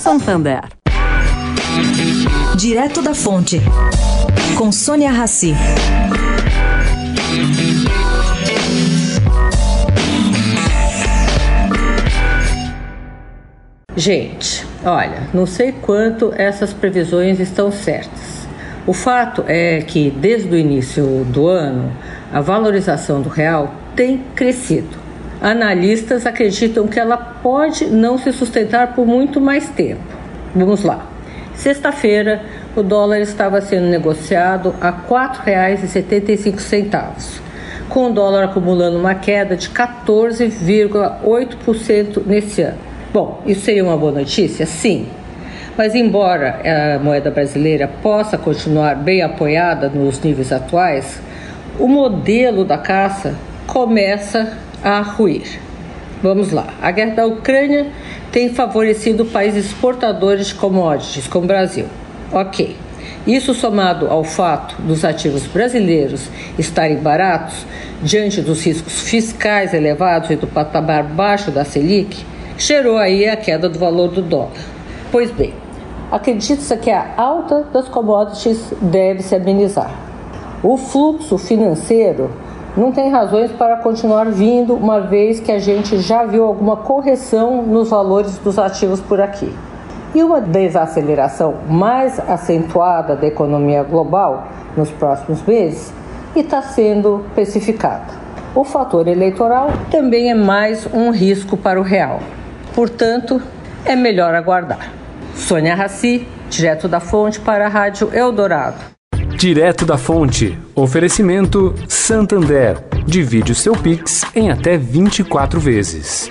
Santander. Direto da Fonte, com Sônia Rassi. Gente, olha, não sei quanto essas previsões estão certas. O fato é que desde o início do ano a valorização do real tem crescido. Analistas acreditam que ela pode não se sustentar por muito mais tempo. Vamos lá. Sexta-feira, o dólar estava sendo negociado a R$ 4,75, com o dólar acumulando uma queda de 14,8% nesse ano. Bom, isso seria uma boa notícia? Sim. Mas, embora a moeda brasileira possa continuar bem apoiada nos níveis atuais, o modelo da caça começa a ruir. Vamos lá. A guerra da Ucrânia tem favorecido países exportadores de commodities, como o Brasil. Ok. Isso somado ao fato dos ativos brasileiros estarem baratos, diante dos riscos fiscais elevados e do patamar baixo da Selic, gerou aí a queda do valor do dólar. Pois bem, acredita-se que a alta das commodities deve se amenizar. O fluxo financeiro não tem razões para continuar vindo, uma vez que a gente já viu alguma correção nos valores dos ativos por aqui. E uma desaceleração mais acentuada da economia global nos próximos meses está sendo especificada. O fator eleitoral também é mais um risco para o real. Portanto, é melhor aguardar. Sônia Raci, direto da fonte para a Rádio Eldorado. Direto da fonte. Oferecimento Santander. Divide o seu Pix em até 24 vezes.